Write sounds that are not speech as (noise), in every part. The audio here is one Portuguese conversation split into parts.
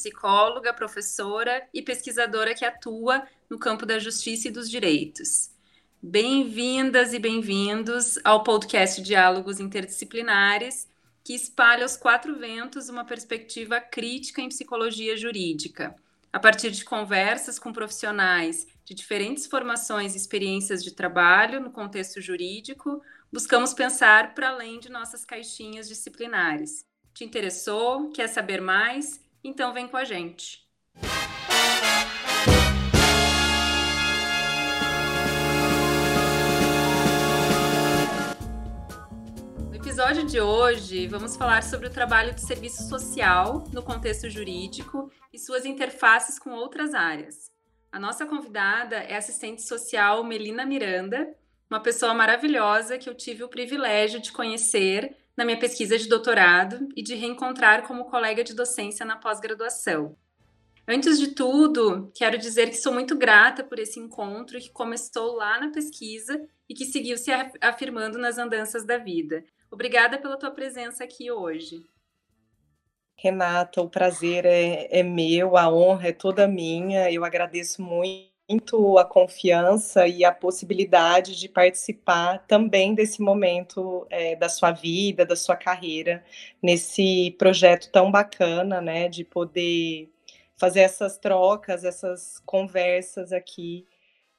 Psicóloga, professora e pesquisadora que atua no campo da justiça e dos direitos. Bem-vindas e bem-vindos ao podcast Diálogos Interdisciplinares, que espalha aos quatro ventos uma perspectiva crítica em psicologia jurídica, a partir de conversas com profissionais de diferentes formações e experiências de trabalho no contexto jurídico, buscamos pensar para além de nossas caixinhas disciplinares. Te interessou? Quer saber mais? Então vem com a gente. No episódio de hoje, vamos falar sobre o trabalho de serviço social no contexto jurídico e suas interfaces com outras áreas. A nossa convidada é a assistente social Melina Miranda, uma pessoa maravilhosa que eu tive o privilégio de conhecer na minha pesquisa de doutorado e de reencontrar como colega de docência na pós-graduação. Antes de tudo, quero dizer que sou muito grata por esse encontro que começou lá na pesquisa e que seguiu se afirmando nas andanças da vida. Obrigada pela tua presença aqui hoje. Renata, o prazer é, é meu, a honra é toda minha. Eu agradeço muito muito a confiança e a possibilidade de participar também desse momento é, da sua vida, da sua carreira, nesse projeto tão bacana, né, de poder fazer essas trocas, essas conversas aqui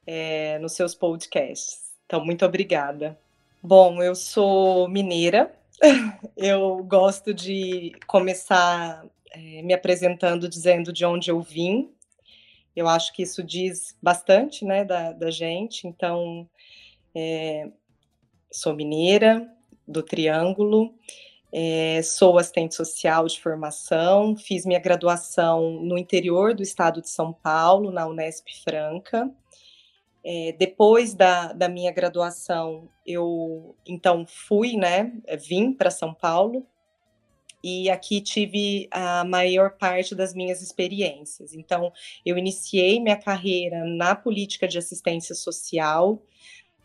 é, nos seus podcasts. Então, muito obrigada. Bom, eu sou mineira, (laughs) eu gosto de começar é, me apresentando dizendo de onde eu vim, eu acho que isso diz bastante, né, da, da gente. Então, é, sou mineira do Triângulo, é, sou assistente social de formação, fiz minha graduação no interior do estado de São Paulo, na Unesp Franca. É, depois da, da minha graduação, eu então fui, né, vim para São Paulo e aqui tive a maior parte das minhas experiências. Então, eu iniciei minha carreira na política de assistência social,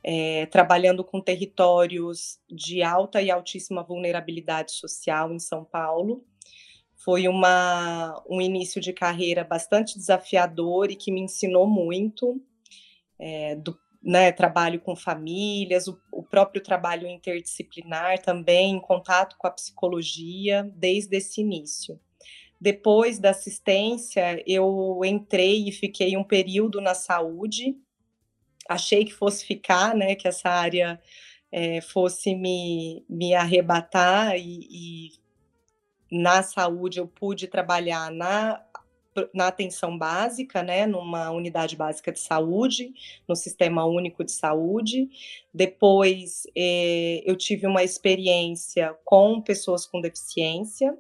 é, trabalhando com territórios de alta e altíssima vulnerabilidade social em São Paulo. Foi uma, um início de carreira bastante desafiador e que me ensinou muito é, do né, trabalho com famílias, o, o, próprio trabalho interdisciplinar também, em contato com a psicologia, desde esse início. Depois da assistência, eu entrei e fiquei um período na saúde, achei que fosse ficar, né, que essa área é, fosse me, me arrebatar e, e na saúde eu pude trabalhar na na atenção básica, né, numa unidade básica de saúde, no Sistema Único de Saúde. Depois, eh, eu tive uma experiência com pessoas com deficiência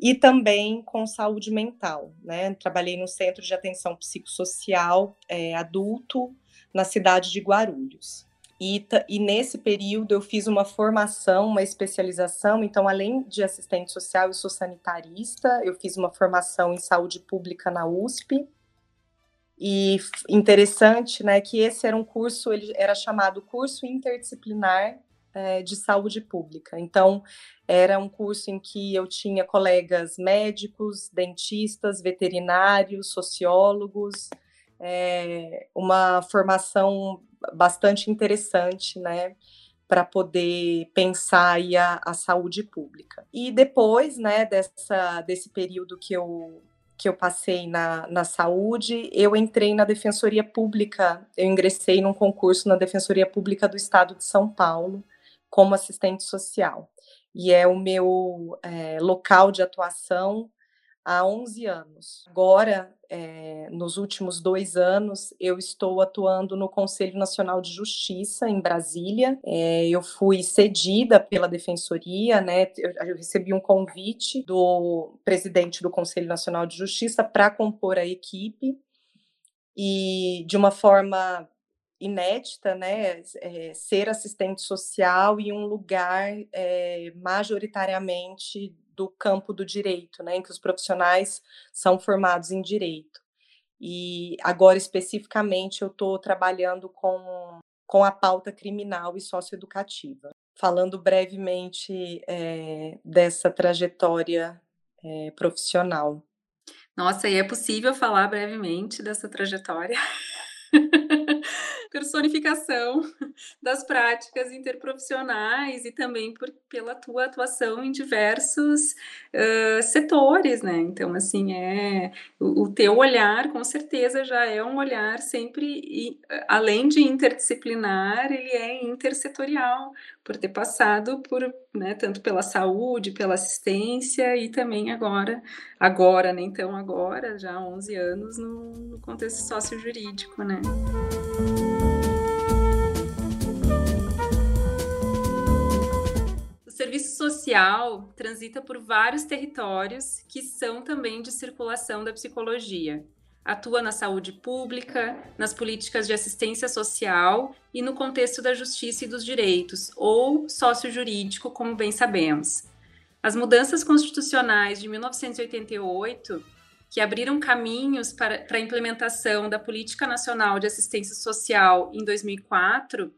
e também com saúde mental, né. Trabalhei no Centro de Atenção Psicossocial eh, Adulto, na cidade de Guarulhos. E, e, nesse período eu fiz uma formação, uma especialização. Então, além de assistente social, eu sou sanitarista. Eu fiz uma formação em saúde pública na USP. E interessante, né, que esse era um curso, ele era chamado curso interdisciplinar é, de saúde pública. Então, era um curso em que eu tinha colegas médicos, dentistas, veterinários, sociólogos, é, uma formação bastante interessante, né? para poder pensar aí a, a, saúde pública. E depois, né, dessa, desse período que eu, que eu passei na, na saúde, eu entrei na Defensoria Pública, eu ingressei num concurso na Defensoria Pública do Estado de São Paulo, como assistente social. E é o meu é, local de atuação há 11 anos. Agora, é, nos últimos dois anos, eu estou atuando no Conselho Nacional de Justiça em Brasília. É, eu fui cedida pela Defensoria, né? Eu, eu, recebi um convite do presidente do Conselho Nacional de Justiça para compor a equipe e de uma forma inédita, né, é, ser assistente social em um lugar majoritariamente do campo do direito, né, em que os profissionais são formados em direito. E agora, especificamente, eu estou trabalhando com, com a pauta criminal e socioeducativa. Falando brevemente é, dessa trajetória é, profissional. Nossa, e é possível falar brevemente dessa trajetória? (laughs) personificação (laughs) das práticas interprofissionais e também por, pela tua atuação em diversos uh, setores, né? Então, assim, é o, o, teu olhar, com certeza, já é um olhar sempre, e, além de interdisciplinar, ele é intersetorial, por ter passado por, né, tanto pela saúde, pela assistência e também agora, agora, né, tão agora, já há 11 anos no, no contexto sócio-jurídico, né? Serviço social transita por vários territórios que são também de circulação da psicologia. Atua na saúde pública, nas políticas de assistência social e no contexto da justiça e dos direitos, ou sócio-jurídico, como bem sabemos. As mudanças constitucionais de 1988, que abriram caminhos para, para a implementação da Política Nacional de Assistência Social em 2004,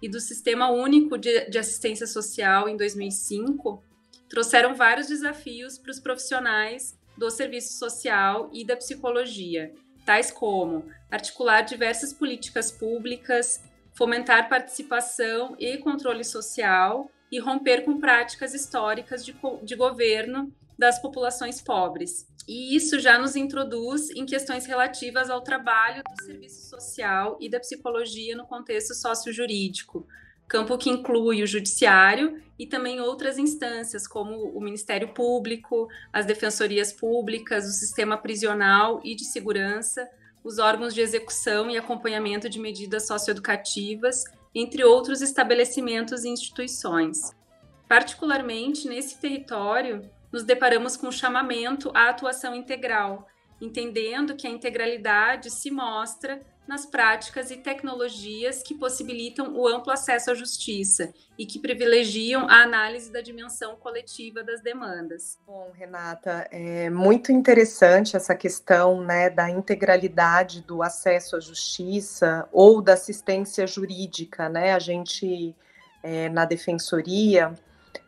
e do Sistema Único de, de Assistência Social em 2005 trouxeram vários desafios para os profissionais do serviço social e da psicologia, tais como articular diversas políticas públicas, fomentar participação e controle social e romper com práticas históricas de, de governo das populações pobres. E isso já nos introduz em questões relativas ao trabalho do serviço social e da psicologia no contexto sócio-jurídico, campo que inclui o judiciário e também outras instâncias, como o Ministério Público, as defensorias públicas, o sistema prisional e de segurança, os órgãos de execução e acompanhamento de medidas socioeducativas, entre outros estabelecimentos e instituições. Particularmente nesse território, nos deparamos com o chamamento à atuação integral, entendendo que a integralidade se mostra nas práticas e tecnologias que possibilitam o amplo acesso à justiça e que privilegiam a análise da dimensão coletiva das demandas. Bom, Renata, é muito interessante essa questão né, da integralidade do acesso à justiça ou da assistência jurídica. Né? A gente, é, na defensoria,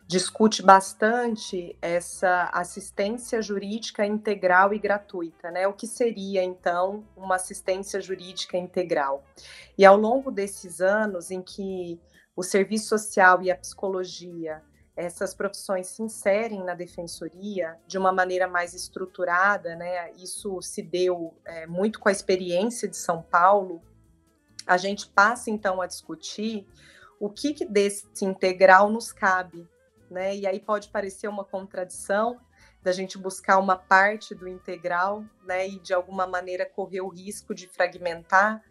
discute bastante essa assistência jurídica integral e gratuita, né? O que seria então uma assistência jurídica integral? E ao longo desses anos em que o serviço social e a psicologia, essas profissões se inserem na defensoria de uma maneira mais estruturada, né? Isso se deu é, muito com a experiência de São Paulo. A gente passa então a discutir o que, que desse integral nos cabe né? E aí pode parecer uma contradição da gente buscar uma parte do integral, né? E de alguma maneira correr o risco de fragmentar,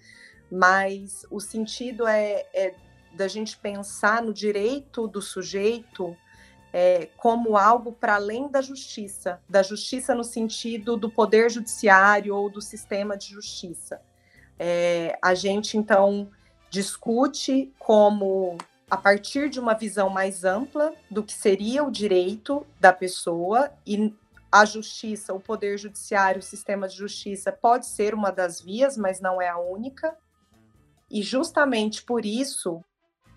mas o sentido é, é da gente pensar no direito do sujeito é, como algo para além da justiça, da justiça no sentido do poder judiciário ou do sistema de justiça. É, a gente então discute como a partir de uma visão mais ampla do que seria o direito da pessoa e a justiça, o poder judiciário, o sistema de justiça pode ser uma das vias, mas não é a única. E justamente por isso,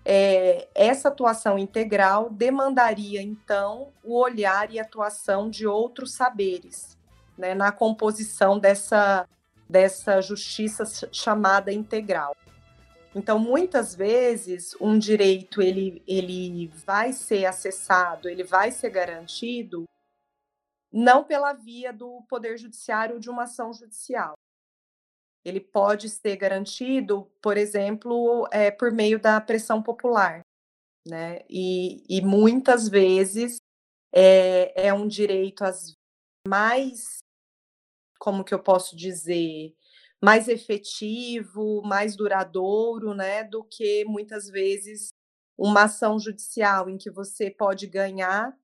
é, essa atuação integral demandaria, então, o olhar e atuação de outros saberes né, na composição dessa, dessa justiça chamada integral. Então, muitas vezes, um direito ele, ele vai ser acessado, ele vai ser garantido não pela via do poder judiciário de uma ação judicial. Ele pode ser garantido, por exemplo, é, por meio da pressão popular, né? E, e muitas vezes é, é um direito mais, como que eu posso dizer, mais efetivo, mais duradouro, né, do que muitas vezes uma ação judicial em que você pode ganhar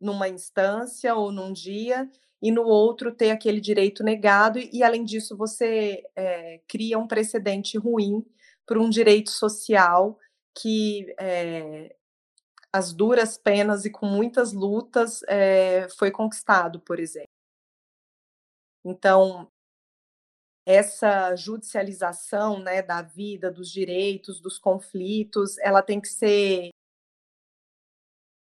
numa instância ou num dia e no outro ter aquele direito negado e além disso você é, cria um precedente ruim para um direito social que é, as duras penas e com muitas lutas é, foi conquistado, por exemplo. Então, essa judicialização né, da vida, dos direitos, dos conflitos, ela tem que ser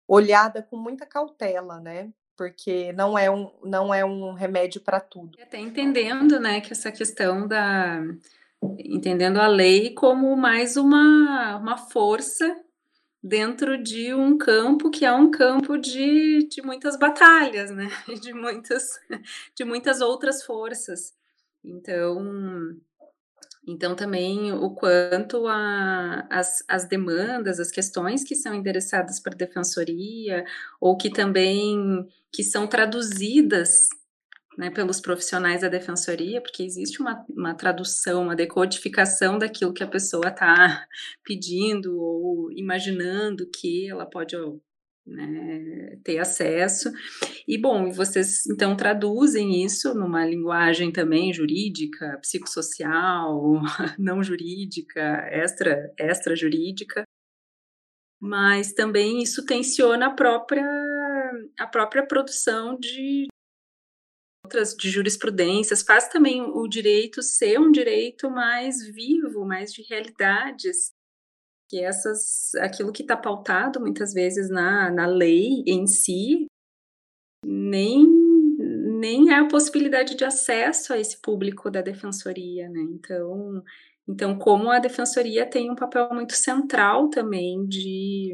olhada com muita cautela, né? porque não é um, não é um remédio para tudo. Até entendendo, né, que essa questão da entendendo a lei como mais uma, uma força dentro de um campo que é um campo de, de muitas batalhas, né? (laughs) De muitas, de muitas outras forças. Então, então também o quanto a, as, as demandas, as questões que são endereçadas para a defensoria, ou que também que são traduzidas né, pelos profissionais da defensoria, porque existe uma, uma tradução, uma decodificação daquilo que a pessoa está (laughs) pedindo ou imaginando que ela pode né, ter acesso. E bom, vocês então traduzem isso numa linguagem também jurídica, psicossocial, (laughs) não jurídica, extra, extra jurídica, mas também isso tensiona a própria a própria produção de outras de jurisprudências, faz também o direito ser um direito mais vivo, mais de realidades, que essas, aquilo que está pautado muitas vezes na, na lei em si, nem, nem é a possibilidade de acesso a esse público da defensoria, né? Então, então como a defensoria tem um papel muito central também de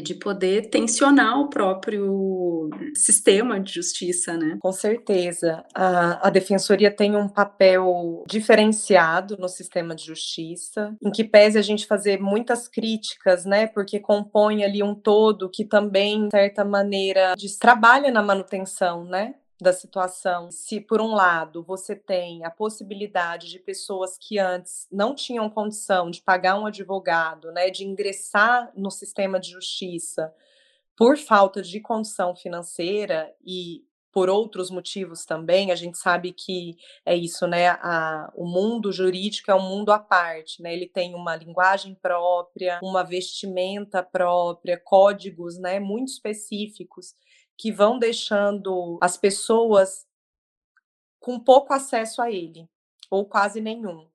de poder tensionar o próprio sistema de justiça, né? Com certeza. A, a defensoria tem um papel diferenciado no sistema de justiça, em que pese a gente fazer muitas críticas, né? Porque compõe ali um todo que também, de certa maneira, trabalha na manutenção, né? Da situação. Se, por um lado, você tem a possibilidade de pessoas que antes não tinham condição de pagar um advogado, né, de ingressar no sistema de justiça por falta de condição financeira e por outros motivos também, a gente sabe que é isso, né? A, o mundo jurídico é um mundo à parte, né? Ele tem uma linguagem própria, uma vestimenta própria, códigos, né, muito específicos que vão deixando as pessoas com pouco acesso a ele, ou quase nenhum.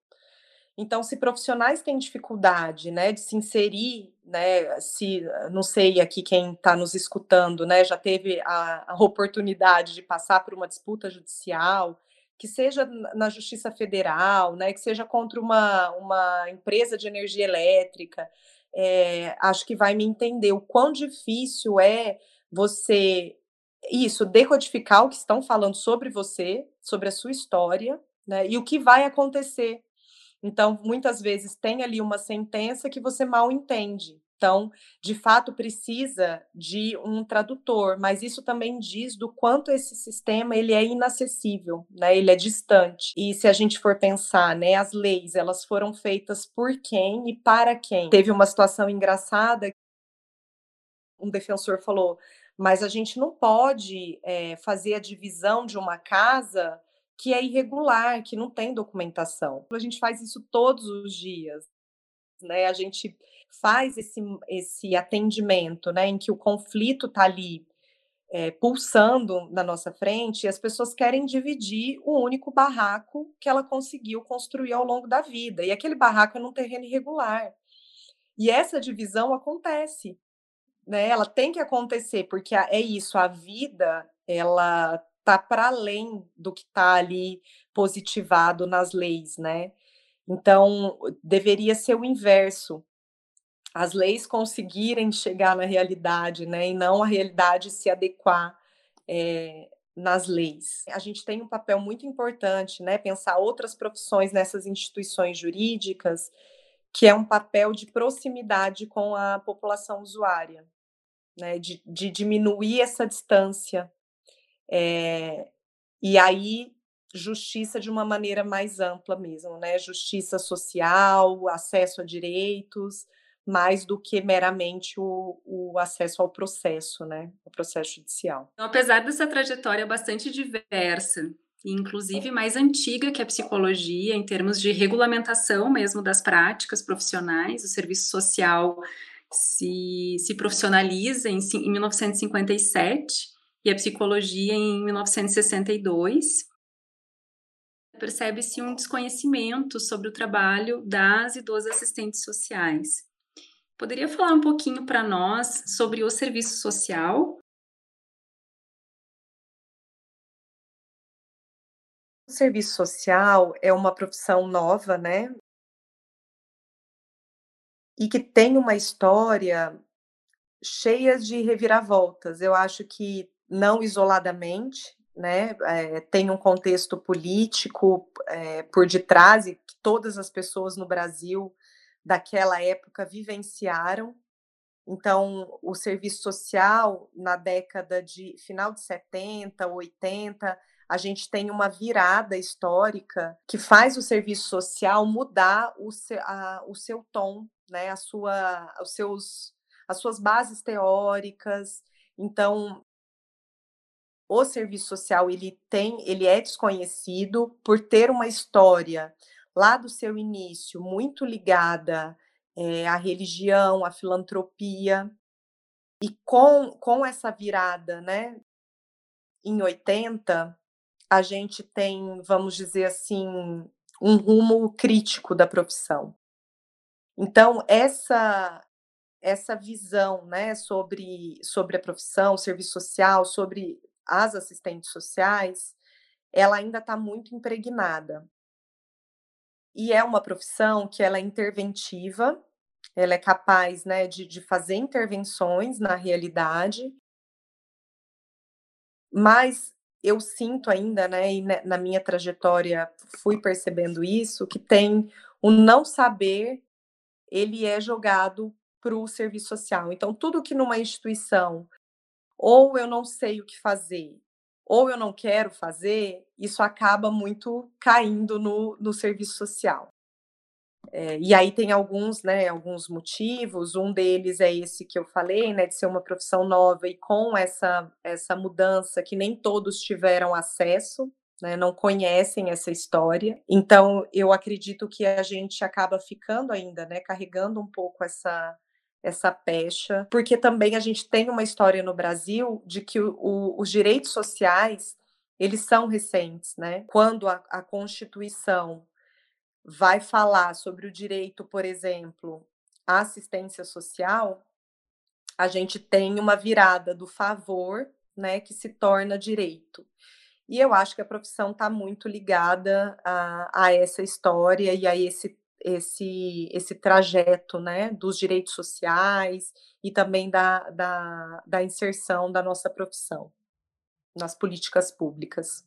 Então, se profissionais têm dificuldade, né, de se inserir, né, se, não sei aqui quem está nos escutando, né, já teve a, a, oportunidade de passar por uma disputa judicial, que seja na Justiça Federal, né, que seja contra uma, uma empresa de energia elétrica, é, acho que vai me entender o quão difícil é você isso decodificar o que estão falando sobre você, sobre a sua história, né? E o que vai acontecer. Então, muitas vezes tem ali uma sentença que você mal entende. Então, de fato, precisa de um tradutor, mas isso também diz do quanto esse sistema ele é inacessível, né? Ele é distante. E se a gente for pensar, né, as leis, elas foram feitas por quem e para quem? Teve uma situação engraçada. Um defensor falou: mas a gente não pode é, fazer a divisão de uma casa que é irregular, que não tem documentação. A gente faz isso todos os dias, né? A gente faz esse, esse atendimento, né, em que o conflito está ali é, pulsando na nossa frente e as pessoas querem dividir o único barraco que ela conseguiu construir ao longo da vida. E aquele barraco é num terreno irregular. E essa divisão acontece né? Ela tem que acontecer, porque é isso, a vida, ela tá para além do que está ali positivado nas leis, né? Então, deveria ser o inverso. As leis conseguirem chegar na realidade, né? E não a realidade se adequar é, nas leis. A gente tem um papel muito importante, né? Pensar outras profissões nessas instituições jurídicas, que é um papel de proximidade com a população usuária né, de, de diminuir essa distância. É, e aí, justiça de uma maneira mais ampla mesmo, né? Justiça social, acesso a direitos, mais do que meramente o, o acesso ao processo, né? O processo judicial. Então, apesar dessa trajetória bastante diversa, inclusive mais antiga que a psicologia, em termos de regulamentação mesmo das práticas profissionais, o serviço social se, se profissionaliza em, em 1957 e a psicologia em 1962. Percebe-se um desconhecimento sobre o trabalho das e dos assistentes sociais. Poderia falar um pouquinho para nós sobre o serviço social? O serviço social é uma profissão nova, né? E que tem uma história cheia de reviravoltas. Eu acho que não isoladamente, né? É, tem um contexto político é, por detrás e que todas as pessoas no Brasil daquela época vivenciaram. Então, o serviço social, na década de final de 70, 80, a gente tem uma virada histórica que faz o serviço social mudar o, seu, a, o seu tom, né? a sua, os seus, as suas bases teóricas. Então, o serviço social ele tem, ele é desconhecido por ter uma história lá do seu início muito ligada é, à religião, à filantropia. E com, com essa virada, né, em 80, a gente tem, vamos dizer assim, um rumo crítico da profissão. Então, essa essa visão né, sobre, sobre a profissão, serviço social, sobre as assistentes sociais, ela ainda está muito impregnada. E é uma profissão que ela é interventiva, ela é capaz né, de, de fazer intervenções na realidade, mas eu sinto ainda, né, e na minha trajetória fui percebendo isso, que tem o não saber, ele é jogado para o serviço social. Então, tudo que numa instituição ou eu não sei o que fazer, ou eu não quero fazer, isso acaba muito caindo no, no serviço social. É, e aí tem alguns, né, alguns motivos. Um deles é esse que eu falei, né, de ser uma profissão nova e com essa essa mudança que nem todos tiveram acesso, né, não conhecem essa história. Então eu acredito que a gente acaba ficando ainda, né, carregando um pouco essa essa pecha, porque também a gente tem uma história no Brasil de que o, o, os direitos sociais eles são recentes, né? Quando a, a Constituição vai falar sobre o direito, por exemplo, à assistência social, a gente tem uma virada do favor, né, que se torna direito. E eu acho que a profissão está muito ligada a, a, essa história e a esse, esse, esse trajeto né, dos direitos sociais e também da, da, da inserção da nossa profissão nas políticas públicas.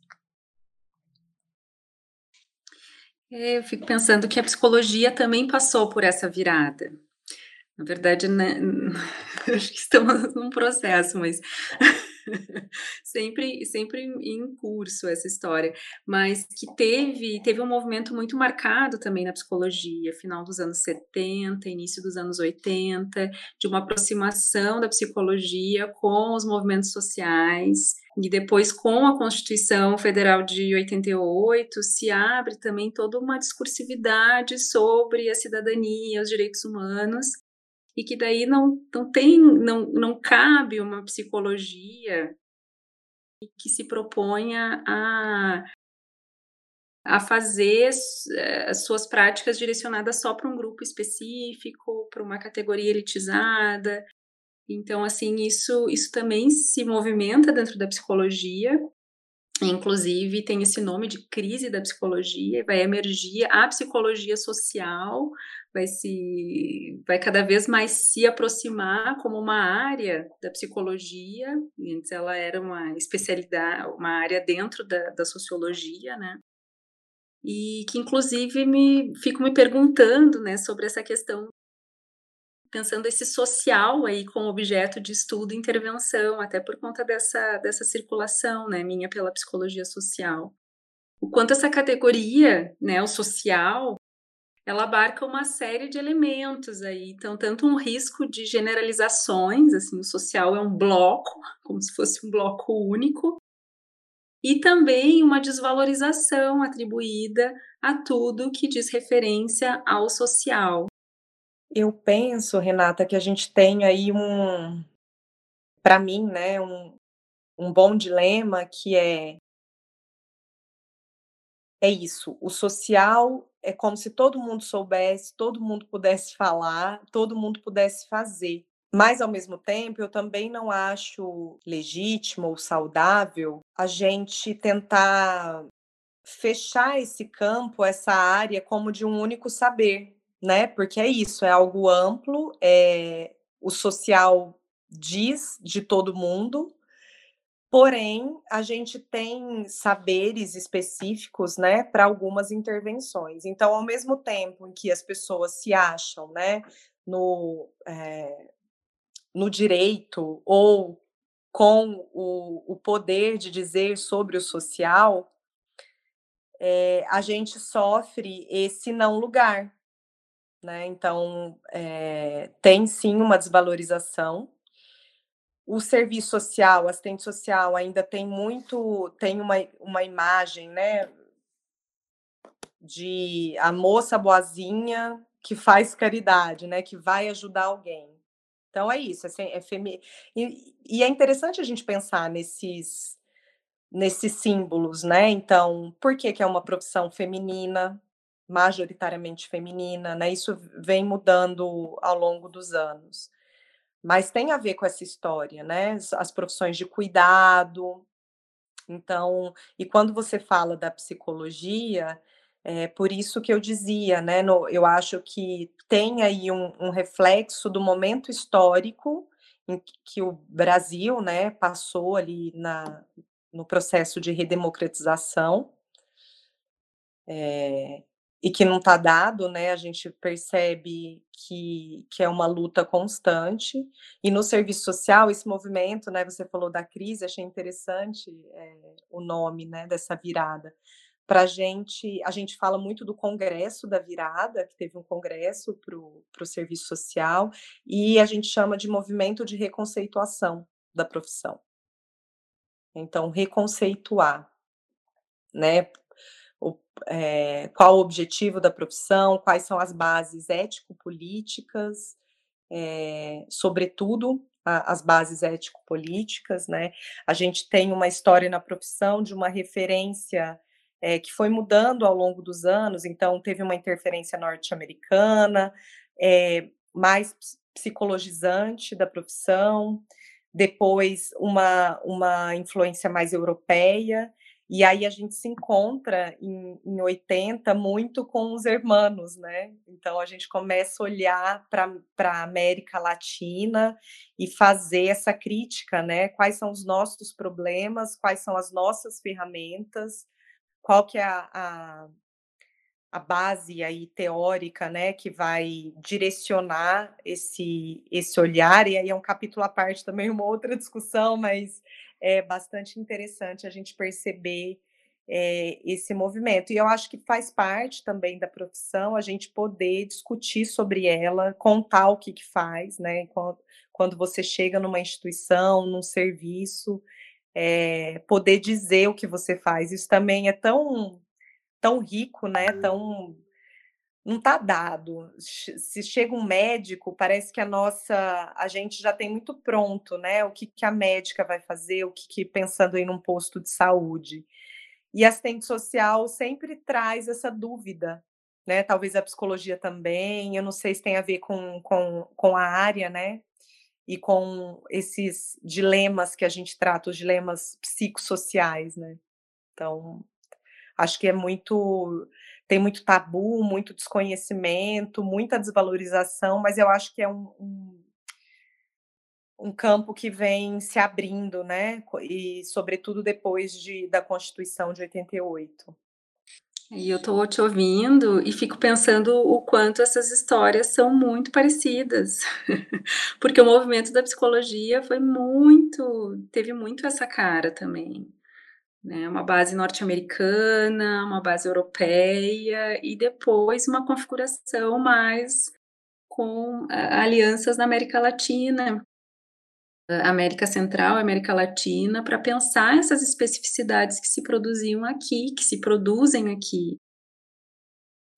É, eu fico pensando que a psicologia também passou por essa virada. Na verdade, né, (laughs) acho que estamos num processo, mas (laughs) sempre, sempre em curso essa história, mas que teve, teve um movimento muito marcado também na psicologia, final dos anos 70, início dos anos 80, de uma aproximação da psicologia com os movimentos sociais, e depois, com a Constituição Federal de 88, se abre também toda uma discursividade sobre a cidadania, os direitos humanos, e que daí não, não tem, não, não cabe uma psicologia que se proponha a, a fazer eh, suas práticas direcionadas só para um grupo específico, para uma categoria elitizada. Então, assim, isso, isso também se movimenta dentro da psicologia, Inclusive, tem esse nome de crise da psicologia, vai emergir a psicologia social, vai se vai cada vez mais se aproximar como uma área da psicologia. Antes ela era uma especialidade, uma área dentro da, da sociologia, né? E que inclusive me fico me perguntando, né, sobre essa questão pensando esse social aí como objeto de estudo e intervenção, até por conta dessa, dessa circulação, né, minha pela psicologia social. O quanto essa categoria, né, o social, ela abarca uma série de elementos aí, então tanto um risco de generalizações, assim, o social é um bloco, como se fosse um bloco único, e também uma desvalorização atribuída a tudo que diz referência ao social. Eu penso, Renata, que a gente tem aí um, para mim, né, um, um bom dilema que é é isso. O social é como se todo mundo soubesse, todo mundo pudesse falar, todo mundo pudesse fazer. Mas, ao mesmo tempo, eu também não acho legítimo ou saudável a gente tentar fechar esse campo, essa área, como de um único saber, né? Porque é isso, é algo amplo, é o social diz de todo mundo, porém a gente tem saberes específicos, né, para algumas intervenções. Então, ao mesmo tempo em que as pessoas se acham, né, no, é, no direito ou com o, o poder de dizer sobre o social, é, a gente sofre esse não lugar. Né? Então, é, tem sim uma desvalorização. O serviço social, assistente social, ainda tem muito, tem uma, uma imagem, né, de a moça boazinha que faz caridade, né, que vai ajudar alguém. Então é isso, é, é femi... e, e é interessante a gente pensar nesses nesses símbolos, né? Então, por que, que é uma profissão feminina, majoritariamente feminina, né? Isso vem mudando ao longo dos anos. Mas tem a ver com essa história, né? As profissões de cuidado. Então, e quando você fala da psicologia, é por isso que eu dizia, né? No, eu acho que tem aí um, um reflexo do momento histórico em que o Brasil, né, passou ali na, no processo de redemocratização, é, e que não está dado, né? A gente percebe que, que é uma luta constante. E no serviço social, esse movimento, né? Você falou da crise, achei interessante é, o nome né, dessa virada. Para a gente, a gente fala muito do congresso da virada, que teve um congresso para o serviço social, e a gente chama de movimento de reconceituação da profissão. Então, reconceituar, né? O, é, qual o objetivo da profissão, quais são as bases ético-políticas, é, sobretudo a, as bases ético-políticas, né? A gente tem uma história na profissão de uma referência é, que foi mudando ao longo dos anos, então teve uma interferência norte-americana, mais psicologizante da profissão, depois uma, uma influência mais europeia, e aí a gente se encontra em, em 80 muito com os hermanos, né? Então a gente começa a olhar para a América Latina e fazer essa crítica, né? Quais são os nossos problemas, quais são as nossas ferramentas, qual que é a, a a base aí teórica, né, que vai direcionar esse esse olhar e aí é um capítulo à parte também uma outra discussão, mas é bastante interessante a gente perceber é, esse movimento e eu acho que faz parte também da profissão a gente poder discutir sobre ela, contar o que que faz, né, quando, quando você chega numa instituição, num serviço, é, poder dizer o que você faz, isso também é tão tão rico, né? Tão não está dado. Se chega um médico, parece que a nossa a gente já tem muito pronto, né? O que, que a médica vai fazer, o que, que pensando em um posto de saúde. E assistente social sempre traz essa dúvida, né? Talvez a psicologia também. Eu não sei se tem a ver com, com, com a área, né? E com esses dilemas que a gente trata, os dilemas psicossociais, né? Então, Acho que é muito tem muito tabu, muito desconhecimento, muita desvalorização, mas eu acho que é um, um, um campo que vem se abrindo, né? E sobretudo depois de, da Constituição de 88. E eu estou te ouvindo e fico pensando o quanto essas histórias são muito parecidas, (laughs) porque o movimento da psicologia foi muito, teve muito essa cara também né, uma base norte-americana, uma base europeia e depois uma configuração mais com alianças na América Latina, América Central, América Latina, para pensar essas especificidades que se produziam aqui, que se produzem aqui.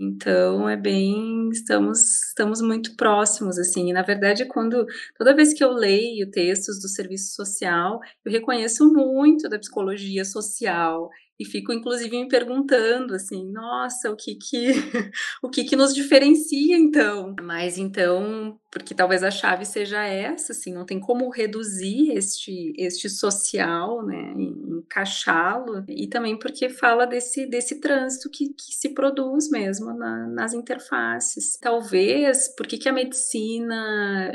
Então é bem, estamos estamos muito próximos assim. E, na verdade, quando toda vez que eu leio textos do serviço social, eu reconheço muito da psicologia social e fico inclusive me perguntando assim, nossa, o que que (laughs) o que que nos diferencia então? Mas então, porque talvez a chave seja essa, assim, não tem como reduzir este este social, né, encaixá-lo e também porque fala desse desse trânsito que, que se produz mesmo na, nas interfaces. Talvez porque que a medicina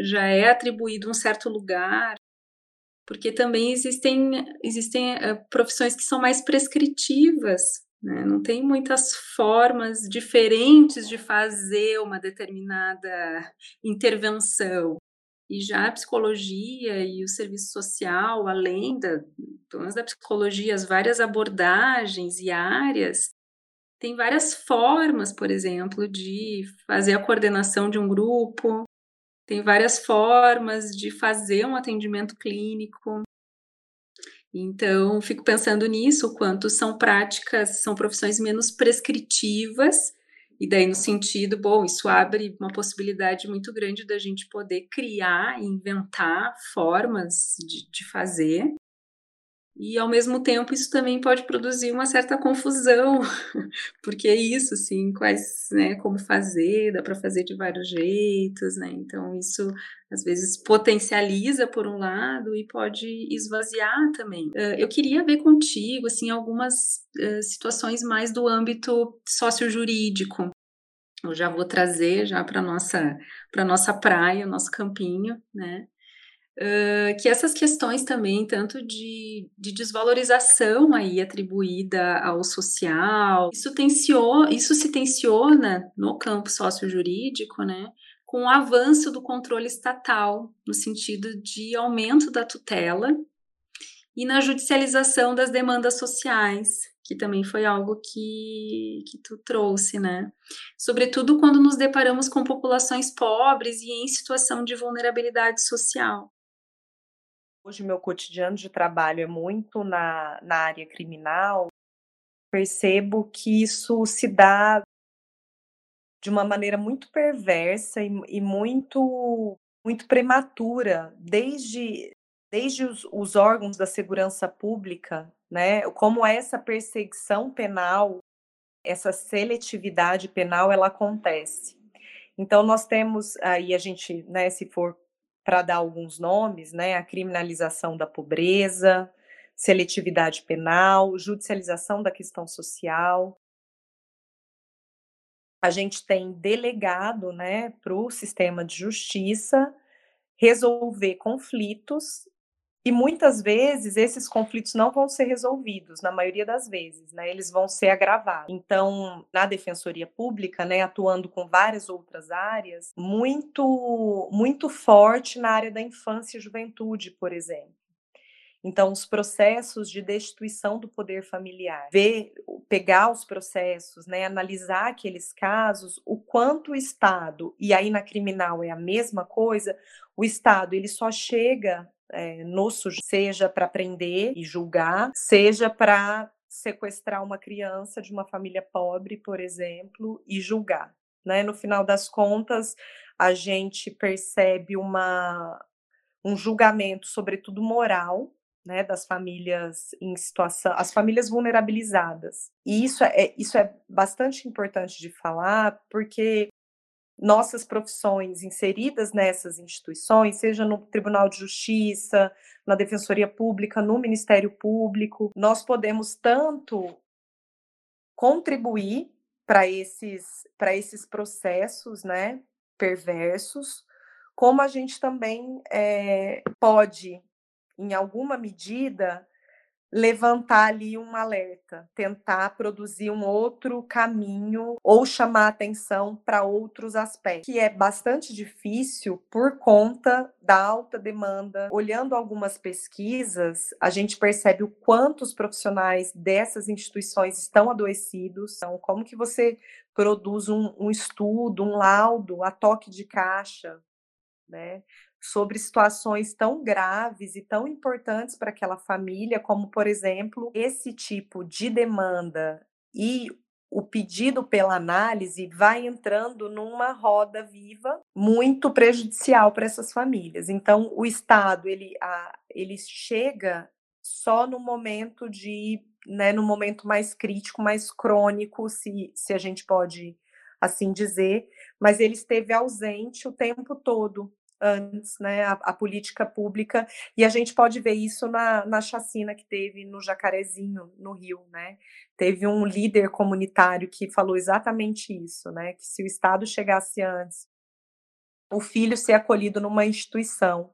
já é atribuído um certo lugar porque também existem, existem uh, profissões que são mais prescritivas, né? não tem muitas formas diferentes de fazer uma determinada intervenção. E já a psicologia e o serviço social, além da, da psicologia, as várias abordagens e áreas, tem várias formas, por exemplo, de fazer a coordenação de um grupo, tem várias formas de fazer um atendimento clínico. Então, fico pensando nisso, o quanto são práticas, são profissões menos prescritivas, e daí no sentido, bom, isso abre uma possibilidade muito grande da gente poder criar, inventar formas de, de fazer, e ao mesmo tempo isso também pode produzir uma certa confusão, (laughs) porque é isso, assim, quais, né, como fazer, dá para fazer de vários jeitos, né? Então isso às vezes potencializa por um lado e pode esvaziar também. eu queria ver contigo, assim, algumas situações mais do âmbito sociojurídico. Eu já vou trazer já para nossa para nossa praia, nosso campinho, né? Que essas questões também, tanto de, de, desvalorização aí atribuída ao social, isso, tensiona, isso se tensiona no campo sociojurídico, né, com o avanço do controle estatal, no sentido de aumento da tutela e na judicialização das demandas sociais, que também foi algo que, que tu trouxe, né? Sobretudo quando nos deparamos com populações pobres e em situação de vulnerabilidade social. Hoje, meu cotidiano de trabalho é muito na, na área criminal. Percebo que isso se dá de uma maneira muito perversa e, e muito, muito prematura, desde, desde os, os órgãos da segurança pública, né? Como essa perseguição penal, essa seletividade penal, ela acontece. Então, nós temos aí, a gente, né, se for para dar alguns nomes, né, a criminalização da pobreza, seletividade penal, judicialização da questão social. A gente tem delegado né, para o sistema de justiça resolver conflitos e muitas vezes esses conflitos não vão ser resolvidos, na maioria das vezes, né? Eles vão ser agravados. Então, na defensoria pública, né, atuando com várias outras áreas, muito muito forte na área da infância e juventude, por exemplo. Então, os processos de destituição do poder familiar, ver, pegar os processos, né, analisar aqueles casos, o quanto o Estado, e aí na criminal é a mesma coisa, o Estado ele só chega é, seja para prender e julgar, seja para sequestrar uma criança de uma família pobre, por exemplo, e julgar. Né? No final das contas, a gente percebe uma, um julgamento, sobretudo moral, né, das famílias em situação, as famílias vulnerabilizadas. E isso é, isso é bastante importante de falar, porque nossas profissões inseridas nessas instituições, seja no Tribunal de Justiça, na Defensoria Pública, no Ministério Público, nós podemos tanto contribuir para esses para esses processos, né, perversos, como a gente também é, pode, em alguma medida, levantar ali um alerta, tentar produzir um outro caminho ou chamar atenção para outros aspectos, que é bastante difícil por conta da alta demanda. Olhando algumas pesquisas, a gente percebe o quanto os profissionais dessas instituições estão adoecidos. Então, como que você produz um, um estudo, um laudo a toque de caixa, né? Sobre situações tão graves e tão importantes para aquela família, como, por exemplo, esse tipo de demanda e o pedido pela análise vai entrando numa roda viva muito prejudicial para essas famílias. Então, o Estado ele, a, ele chega só no momento de, né, no momento mais crítico, mais crônico, se, se a gente pode assim dizer, mas ele esteve ausente o tempo todo antes, né, a, a, política pública, e a gente pode ver isso na, na chacina que teve no Jacarezinho, no Rio, né, teve um líder comunitário que falou exatamente isso, né, que se o Estado chegasse antes, o filho ser acolhido numa instituição,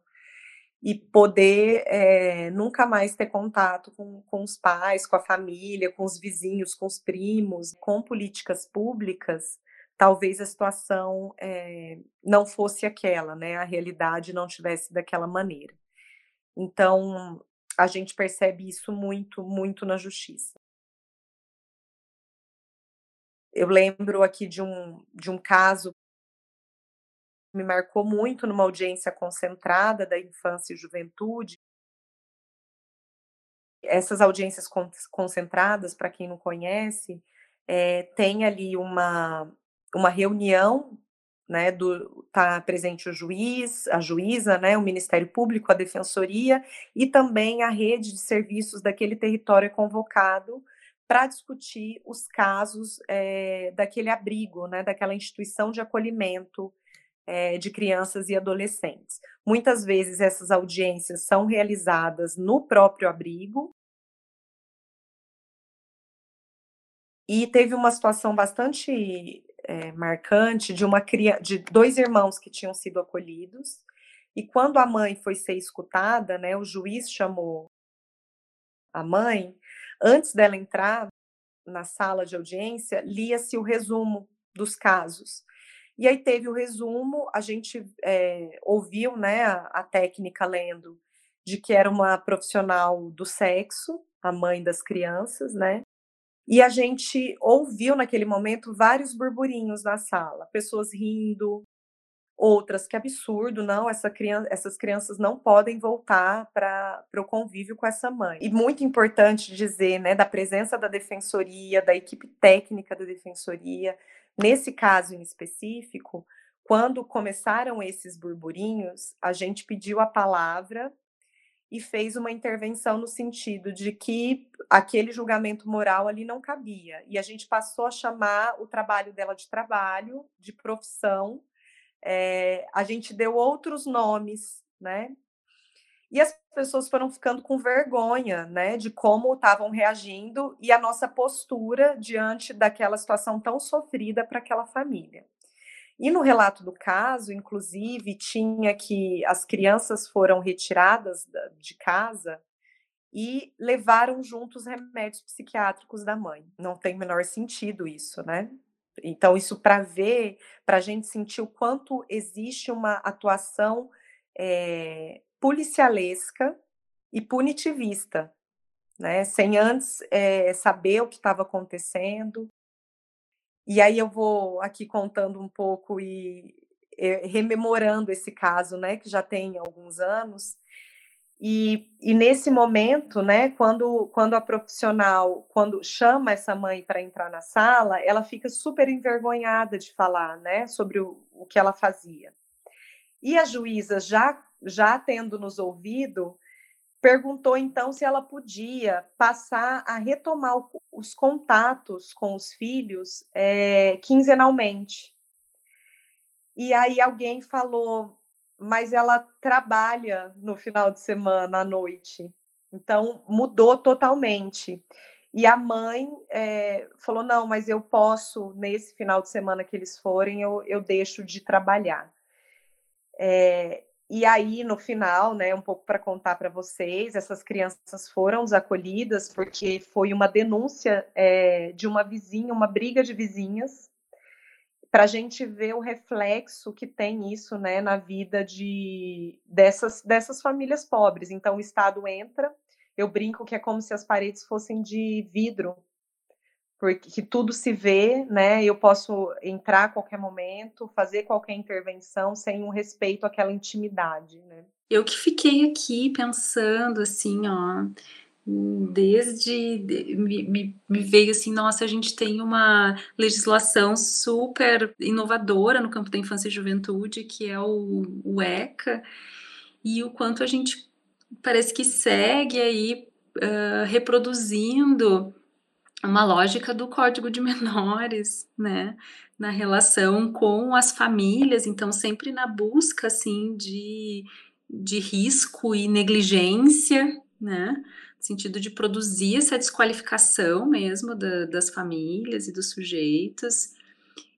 e poder é, nunca mais ter contato com, com os pais, com a família, com os vizinhos, com os primos, com políticas públicas, talvez a situação é, não fosse aquela, né? A realidade não tivesse daquela maneira. Então, a gente percebe isso muito, muito na justiça. Eu lembro aqui de um, de um caso me marcou muito numa audiência concentrada da infância e juventude. Essas audiências concentradas, para quem não conhece, é, tem ali uma, uma reunião, né, do tá presente o juiz, a juíza, né, o Ministério Público, a Defensoria e também a rede de serviços daquele território convocado para discutir os casos é, daquele abrigo, né, daquela instituição de acolhimento é, de crianças e adolescentes. Muitas vezes essas audiências são realizadas no próprio abrigo. E teve uma situação bastante é, marcante de uma de dois irmãos que tinham sido acolhidos. E quando a mãe foi ser escutada, né, o juiz chamou a mãe. Antes dela entrar na sala de audiência, lia-se o resumo dos casos. E aí teve o resumo, a gente é, ouviu né, a, a técnica lendo de que era uma profissional do sexo, a mãe das crianças, né? E a gente ouviu naquele momento vários burburinhos na sala, pessoas rindo, outras que absurdo, não, essa criança, essas crianças não podem voltar para o convívio com essa mãe. E muito importante dizer, né, da presença da defensoria, da equipe técnica da defensoria, Nesse caso em específico, quando começaram esses burburinhos, a gente pediu a palavra e fez uma intervenção no sentido de que aquele julgamento moral ali não cabia. E a gente passou a chamar o trabalho dela de trabalho, de profissão. É, a gente deu outros nomes, né? E as pessoas foram ficando com vergonha, né, de como estavam reagindo e a nossa postura diante daquela situação tão sofrida para aquela família. E no relato do caso, inclusive, tinha que as crianças foram retiradas de casa e levaram junto os remédios psiquiátricos da mãe. Não tem o menor sentido isso, né? Então, isso para ver, para a gente sentir o quanto existe uma atuação é, policialesca e punitivista, né? Sem antes é, saber o que estava acontecendo. E aí eu vou aqui contando um pouco e é, rememorando esse caso, né? Que já tem alguns anos. E, e, nesse momento, né, quando, quando a profissional, quando chama essa mãe para entrar na sala, ela fica super envergonhada de falar, né, sobre o, o que ela fazia. E a juíza, já já tendo nos ouvido, perguntou então se ela podia passar a retomar os contatos com os filhos é, quinzenalmente. E aí alguém falou, mas ela trabalha no final de semana à noite. Então mudou totalmente. E a mãe é, falou: não, mas eu posso, nesse final de semana que eles forem, eu, eu deixo de trabalhar. É, e aí, no final, né, um pouco para contar para vocês, essas crianças foram desacolhidas porque foi uma denúncia é, de uma vizinha, uma briga de vizinhas, para a gente ver o reflexo que tem isso né, na vida de, dessas, dessas famílias pobres. Então, o Estado entra, eu brinco que é como se as paredes fossem de vidro, porque tudo se vê, né? Eu posso entrar a qualquer momento, fazer qualquer intervenção sem um respeito àquela intimidade, né? Eu que fiquei aqui pensando assim, ó, desde me, me, veio assim, nossa, a gente tem uma legislação super inovadora no campo da infância e juventude, que é o, o ECA, e o quanto a gente parece que segue aí uh, reproduzindo uma lógica do código de (laughs) menores, né, na relação com as famílias, então sempre na busca, assim, de, de risco e negligência, né, no sentido de produzir essa desqualificação mesmo da, das famílias e dos sujeitos,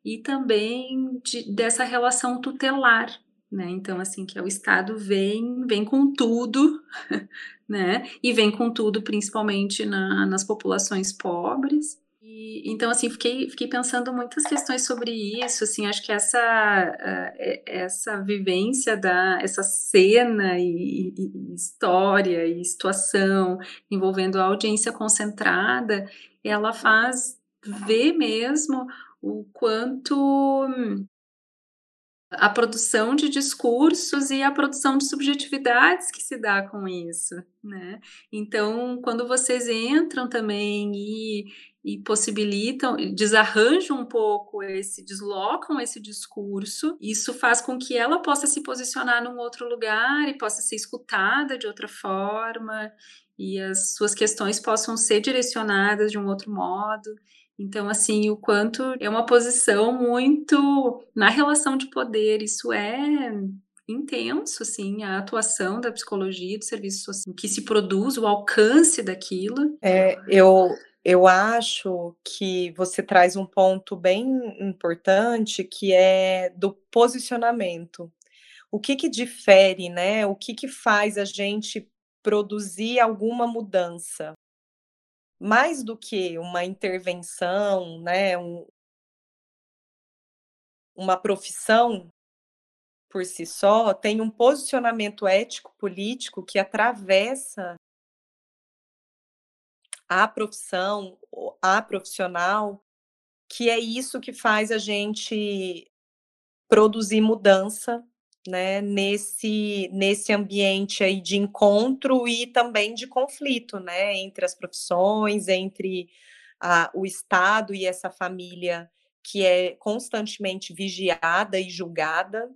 e também de, dessa relação tutelar, né? Então, assim, que é o Estado vem, vem com tudo, (laughs) né? E vem com tudo, principalmente na, nas populações pobres. E, então, assim, fiquei, fiquei pensando muitas questões sobre isso, assim, acho que essa, uh, essa vivência da, essa cena e, e, história e situação envolvendo a audiência concentrada, ela faz ver mesmo o quanto a produção de discursos e a produção de subjetividades que se dá com isso, né? Então, quando vocês entram também e, e possibilitam, desarranjam um pouco esse, deslocam esse discurso, isso faz com que ela possa se posicionar num outro lugar e possa ser escutada de outra forma e as suas questões possam ser direcionadas de um outro modo. Então, assim, o quanto é uma posição muito na relação de poder, isso é intenso, assim, a atuação da psicologia, do serviço social, que se produz, o alcance daquilo. É, eu, eu acho que você traz um ponto bem importante, que é do posicionamento. O que que difere, né? O que que faz a gente produzir alguma mudança? Mais do que uma intervenção, né, um, uma profissão por si só, tem um posicionamento ético-político que atravessa a profissão, a profissional, que é isso que faz a gente produzir mudança né, nesse, nesse ambiente aí de encontro e também de conflito, né, entre as profissões, entre a, o Estado e essa família que é constantemente vigiada e julgada.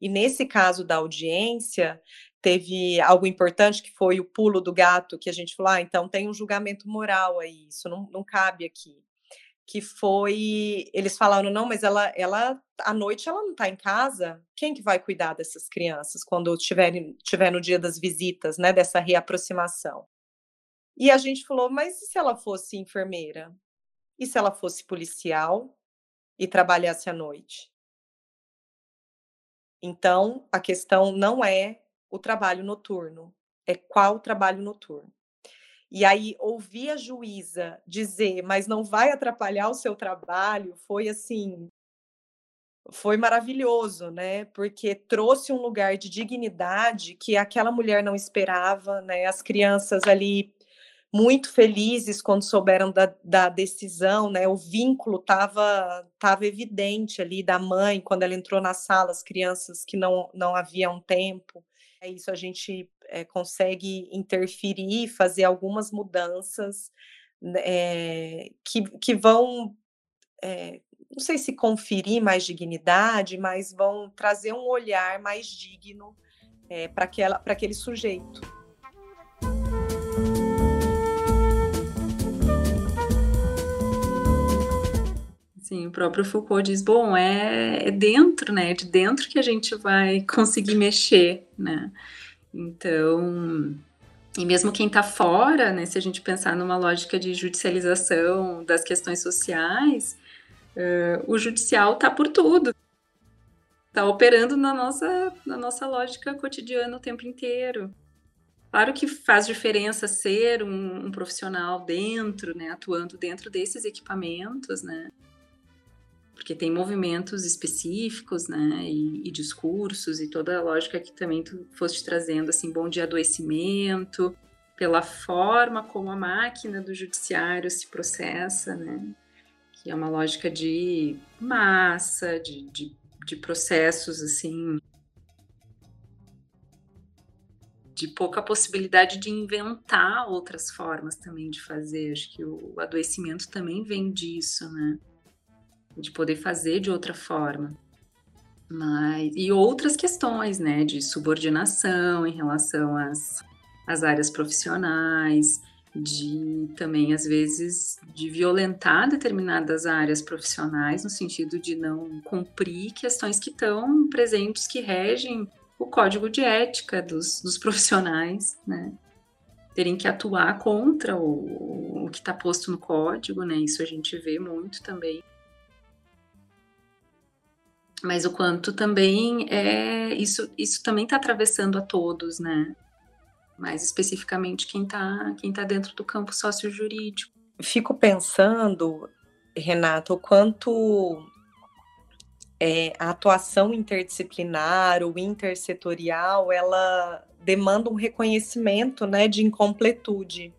E nesse caso da audiência, teve algo importante que foi o pulo do gato, que a gente falou, ah, então tem um julgamento moral aí, isso não, não cabe aqui que foi eles falaram não, mas ela ela à noite ela não está em casa. Quem que vai cuidar dessas crianças quando tiver tiver no dia das visitas, né, dessa reaproximação? E a gente falou, mas e se ela fosse enfermeira? E se ela fosse policial e trabalhasse à noite? Então, a questão não é o trabalho noturno, é qual trabalho noturno. E aí ouvir a juíza dizer, mas não vai atrapalhar o seu trabalho, foi assim, foi maravilhoso, né? Porque trouxe um lugar de dignidade que aquela mulher não esperava, né? As crianças ali muito felizes quando souberam da, da decisão, né? O vínculo estava tava evidente ali da mãe quando ela entrou na sala, as crianças que não não havia um tempo. É isso a gente é, consegue interferir, fazer algumas mudanças é, que, que vão, é, não sei se conferir mais dignidade, mas vão trazer um olhar mais digno para aquele sujeito. Sim, o próprio Foucault diz, bom, é, é dentro, né? É de dentro que a gente vai (laughs) conseguir mexer, né? Então, e mesmo quem está fora, né, se a gente pensar numa lógica de judicialização das questões sociais, uh, o judicial está por tudo. Está operando na nossa, na nossa lógica cotidiana o tempo inteiro. Claro que faz diferença ser um, um profissional dentro, né, atuando dentro desses equipamentos, né, porque tem movimentos específicos, né, e, e, discursos e toda a lógica que também tu foste trazendo, assim, bom de adoecimento, pela forma como a máquina do judiciário se processa, né, que é uma lógica de massa, de, de, de processos, assim, de pouca possibilidade de inventar outras formas também de fazer. Acho que o adoecimento também vem disso, né? De poder fazer de outra forma. Mas, e outras questões, né, de subordinação em relação às, as áreas profissionais, de também às vezes de violentar determinadas áreas profissionais no sentido de não cumprir questões que estão presentes que regem o código de ética dos, dos profissionais, né? Terem que atuar contra o, o que está posto no código, né? Isso a gente vê muito também. Mas o quanto também é isso, isso também está atravessando a todos, né? mais especificamente quem está quem tá dentro do campo sócio-jurídico. Fico pensando, Renata, o quanto é, a atuação interdisciplinar ou intersetorial, ela demanda um reconhecimento né, de incompletude.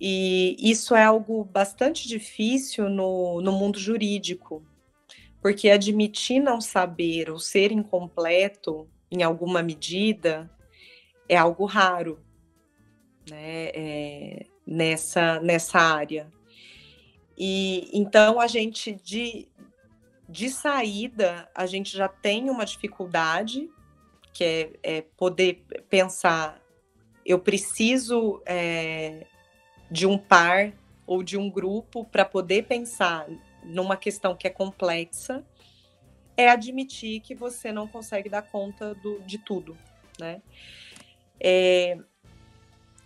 E isso é algo bastante difícil no, no mundo jurídico, porque admitir não saber ou ser incompleto em alguma medida é algo raro né, é, nessa, nessa área. E então a gente de, de saída a gente já tem uma dificuldade que é, é poder pensar eu preciso é, de um par ou de um grupo para poder pensar numa questão que é complexa é admitir que você não consegue dar conta do, de tudo, né? É,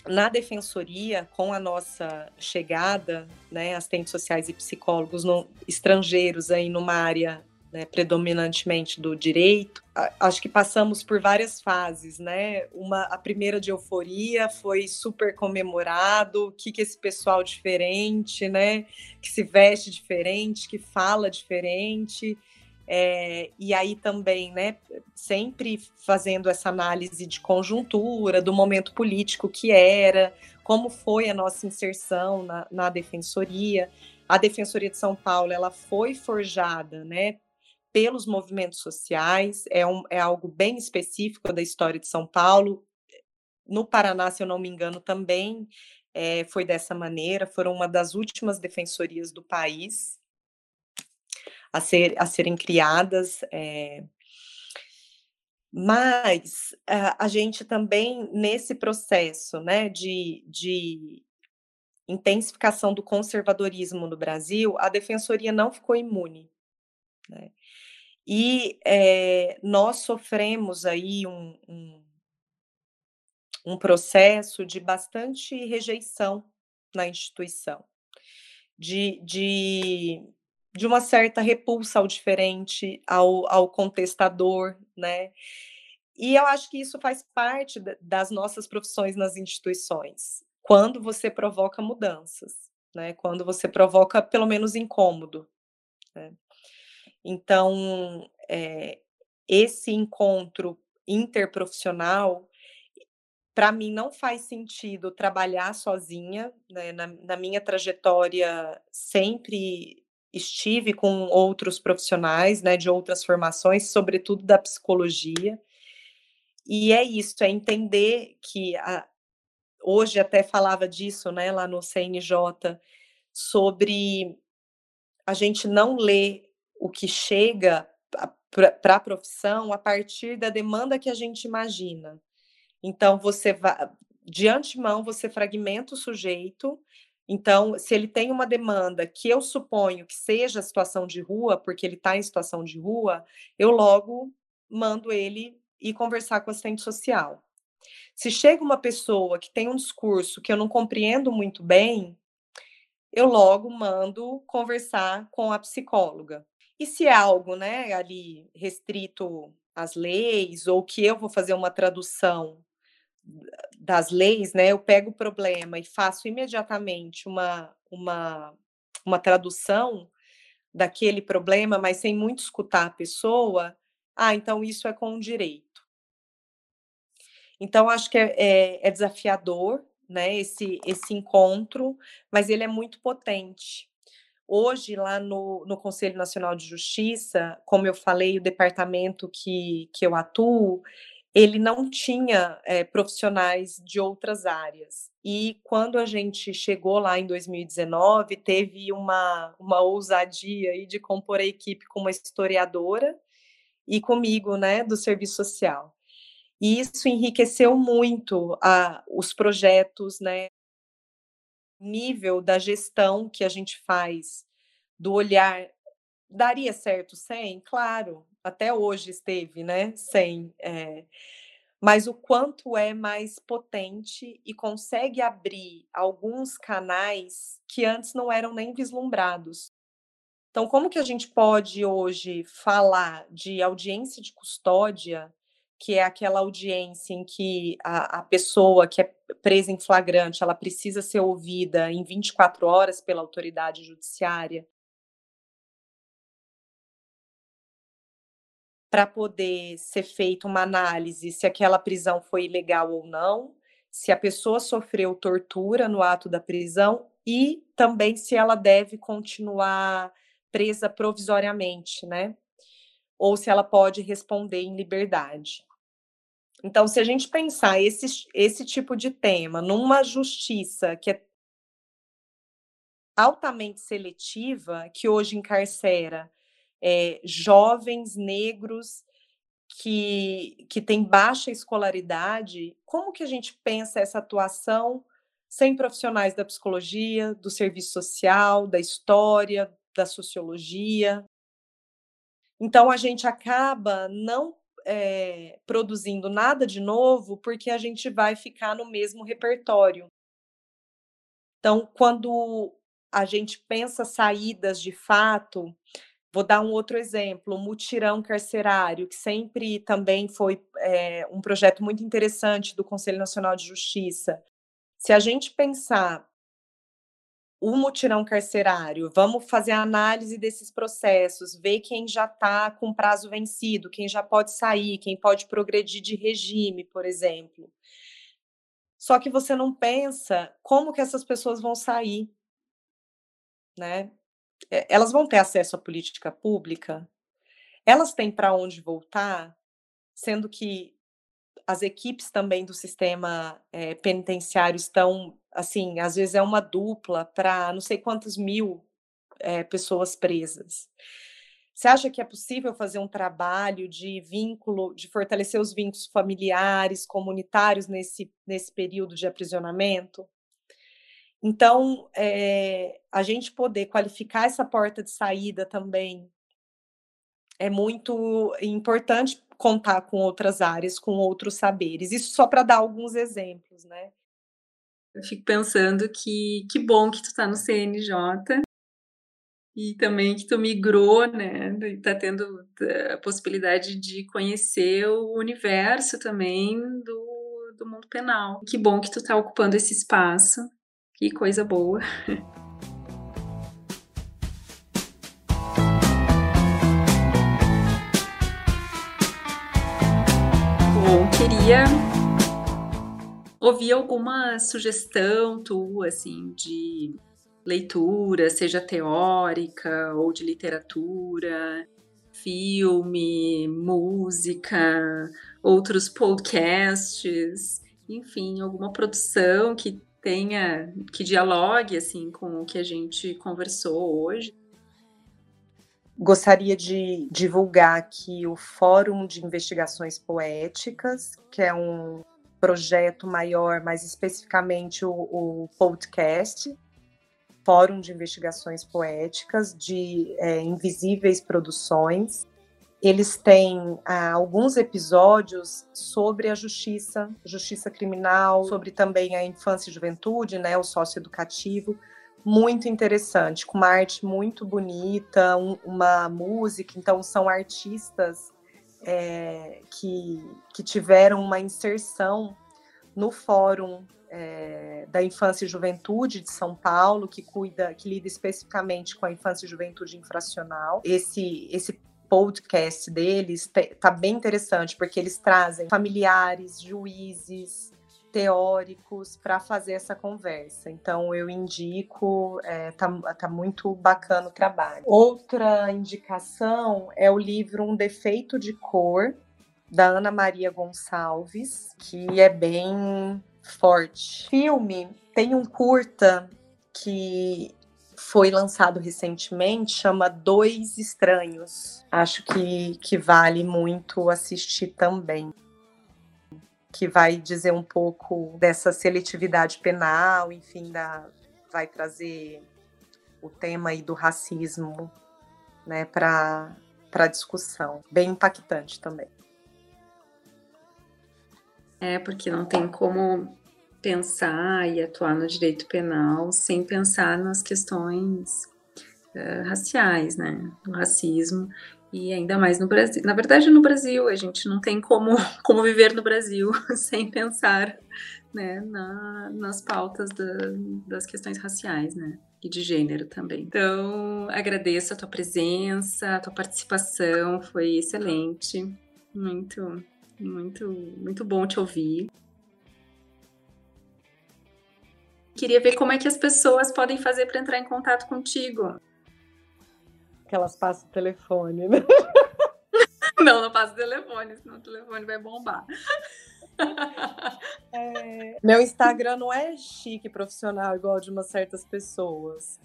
na defensoria, com a nossa chegada, né, assistentes sociais e psicólogos no, estrangeiros aí numa área né, predominantemente do direito, acho que passamos por várias fases, né? Uma, a primeira de euforia foi super comemorado, o que que esse pessoal diferente, né? Que se veste diferente, que fala diferente. É, e aí também, né, sempre fazendo essa análise de conjuntura, do momento político que era, como foi a nossa inserção na, na Defensoria. A Defensoria de São Paulo, ela foi forjada, né, pelos movimentos sociais, é, um, é algo bem específico da história de São Paulo. No Paraná, se eu não me engano, também é, foi dessa maneira, foram uma das últimas defensorias do país, a, ser, a serem criadas. É... Mas a, a gente também, nesse processo né, de, de intensificação do conservadorismo no Brasil, a defensoria não ficou imune. Né? E é, nós sofremos aí um, um, um, processo de bastante rejeição na instituição, de, de de uma certa repulsa ao diferente, ao, ao contestador, né? E eu acho que isso faz parte das nossas profissões nas instituições, quando você provoca mudanças, né? Quando você provoca pelo menos incômodo. Né? Então, é, esse encontro interprofissional, para mim, não faz sentido trabalhar sozinha. Né? Na, na minha trajetória, sempre estive com outros profissionais, né, de outras formações, sobretudo da psicologia. E é isso, é entender que a, hoje até falava disso, né, lá no CNJ, sobre a gente não ler o que chega para a profissão a partir da demanda que a gente imagina. Então, você vai, de antemão, você fragmenta o sujeito então, se ele tem uma demanda que eu suponho que seja situação de rua, porque ele está em situação de rua, eu logo mando ele ir conversar com o assistente social. Se chega uma pessoa que tem um discurso que eu não compreendo muito bem, eu logo mando conversar com a psicóloga. E se é algo, né, ali restrito às leis ou que eu vou fazer uma tradução das leis, né, eu pego o problema e faço imediatamente uma, uma, uma tradução daquele problema, mas sem muito escutar a pessoa, ah, então isso é com o direito. Então, acho que é, é, é desafiador, né, esse, esse encontro, mas ele é muito potente. Hoje, lá no, no Conselho Nacional de Justiça, como eu falei, o departamento que, que eu atuo, ele não tinha é, profissionais de outras áreas. E quando a gente chegou lá em 2019, teve uma, uma ousadia aí de compor a equipe com uma historiadora e comigo, né, do serviço social. E isso enriqueceu muito a, os projetos, né? Nível da gestão que a gente faz, do olhar. Daria certo sem? Claro, até hoje esteve, né? Sem. É, mas o quanto é mais potente e consegue abrir alguns canais que antes não eram nem vislumbrados. Então, como que a gente pode hoje falar de audiência de custódia, que é aquela audiência em que a, a pessoa que é presa em flagrante, ela precisa ser ouvida em 24 horas pela autoridade judiciária, para poder ser feita uma análise se aquela prisão foi ilegal ou não, se a pessoa sofreu tortura no ato da prisão e também se ela deve continuar presa provisoriamente, né? Ou se ela pode responder em liberdade. Então, se a gente pensar esse, esse tipo de tema numa justiça que é altamente seletiva, que hoje encarcera é, jovens negros que, que têm baixa escolaridade, como que a gente pensa essa atuação sem profissionais da psicologia, do serviço social, da história, da sociologia? Então, a gente acaba não é, produzindo nada de novo porque a gente vai ficar no mesmo repertório. Então, quando a gente pensa saídas de fato, Vou dar um outro exemplo, o mutirão carcerário, que sempre também foi é, um projeto muito interessante do Conselho Nacional de Justiça. Se a gente pensar o mutirão carcerário, vamos fazer a análise desses processos, ver quem já está com prazo vencido, quem já pode sair, quem pode progredir de regime, por exemplo. Só que você não pensa como que essas pessoas vão sair, né? É, elas vão ter acesso à política pública? Elas têm para onde voltar? Sendo que as equipes também do sistema é, penitenciário estão, assim, às vezes é uma dupla para não sei quantas mil é, pessoas presas. Você acha que é possível fazer um trabalho de vínculo, de fortalecer os vínculos familiares, comunitários nesse, nesse período de aprisionamento? Então, é, a gente poder qualificar essa porta de saída também é muito importante contar com outras áreas, com outros saberes. Isso só para dar alguns exemplos, né? Eu fico pensando que que bom que tu está no CNJ e também que tu migrou, né? E tá tendo a possibilidade de conhecer o universo também do, do mundo penal. Que bom que tu está ocupando esse espaço que coisa boa. (laughs) Bom, queria ouvir alguma sugestão tua, assim, de leitura, seja teórica ou de literatura, filme, música, outros podcasts, enfim, alguma produção que tenha, que dialogue assim com o que a gente conversou hoje. Gostaria de divulgar aqui o Fórum de Investigações Poéticas, que é um projeto maior, mais especificamente o, o podcast, Fórum de Investigações Poéticas de é, Invisíveis Produções, eles têm ah, alguns episódios sobre a justiça, justiça criminal, sobre também a infância e juventude, né, o socioeducativo, muito interessante, com uma arte muito bonita, um, uma música, então são artistas é, que, que tiveram uma inserção no fórum é, da infância e juventude de São Paulo, que cuida, que lida especificamente com a infância e juventude infracional. Esse, esse podcast deles tá bem interessante, porque eles trazem familiares, juízes, teóricos para fazer essa conversa. Então eu indico, é, tá, tá muito bacana o trabalho. Outra indicação é o livro Um Defeito de Cor, da Ana Maria Gonçalves, que é bem forte. Filme tem um curta que foi lançado recentemente, chama Dois Estranhos. Acho que, que vale muito assistir também. Que vai dizer um pouco dessa seletividade penal, enfim, da, vai trazer o tema aí do racismo né, para a discussão. Bem impactante também. É, porque não tem como pensar e atuar no direito penal sem pensar nas questões uh, raciais, né? Racismo e ainda mais no Brasil. Na verdade, no Brasil, a gente não tem como, (laughs) como viver no Brasil (laughs) sem pensar né, na, nas pautas da, das questões raciais, né? E de gênero também. Então, agradeço a tua presença, a tua participação, foi excelente. Muito, muito, muito bom te ouvir. Queria ver como é que as pessoas podem fazer para entrar em contato contigo que elas passam o telefone, né? (laughs) Não, não passa o telefone, senão o telefone vai bombar. (laughs) É, meu Instagram não é chique profissional igual de umas certas pessoas.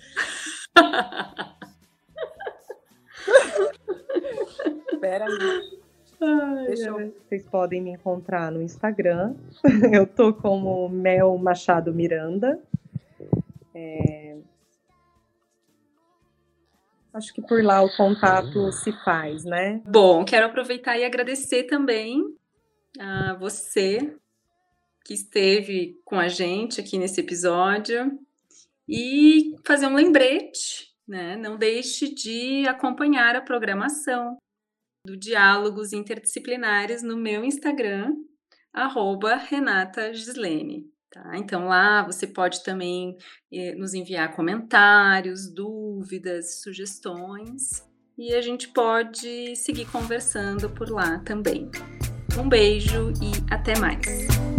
(laughs) Espera aí. Deixa eu... Vocês podem me encontrar no Instagram. Eu tô como Mel Machado Miranda. É, acho que por lá o contato se faz, né? Bom, quero aproveitar e agradecer também a você que esteve com a gente aqui nesse episódio e fazer um lembrete, né? Não deixe de acompanhar a programação do Diálogos Interdisciplinares no meu Instagram, arroba Renata Gislene. Tá? Então lá você pode também eh, nos enviar comentários, dúvidas, sugestões e a gente pode seguir conversando por lá também. Um beijo e até mais!